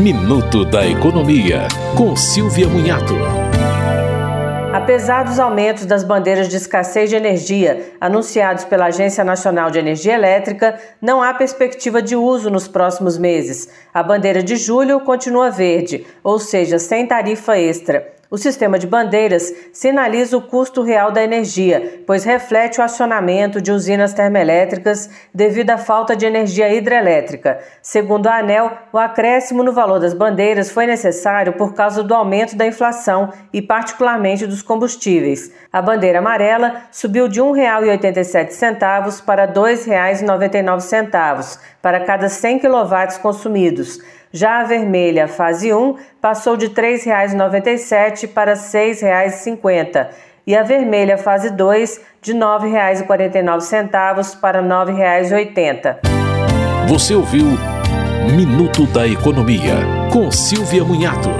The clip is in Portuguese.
Minuto da Economia, com Silvia Munhato. Apesar dos aumentos das bandeiras de escassez de energia anunciados pela Agência Nacional de Energia Elétrica, não há perspectiva de uso nos próximos meses. A bandeira de julho continua verde, ou seja, sem tarifa extra. O sistema de bandeiras sinaliza o custo real da energia, pois reflete o acionamento de usinas termoelétricas devido à falta de energia hidrelétrica. Segundo a ANEL, o acréscimo no valor das bandeiras foi necessário por causa do aumento da inflação e, particularmente, dos combustíveis. A bandeira amarela subiu de R$ 1,87 para R$ 2,99 para cada 100 kW consumidos. Já a vermelha, fase 1, passou de R$ 3,97 para R$ 6,50 e a vermelha, fase 2, de R$ 9,49 para R$ 9,80. Você ouviu Minuto da Economia, com Silvia Munhato.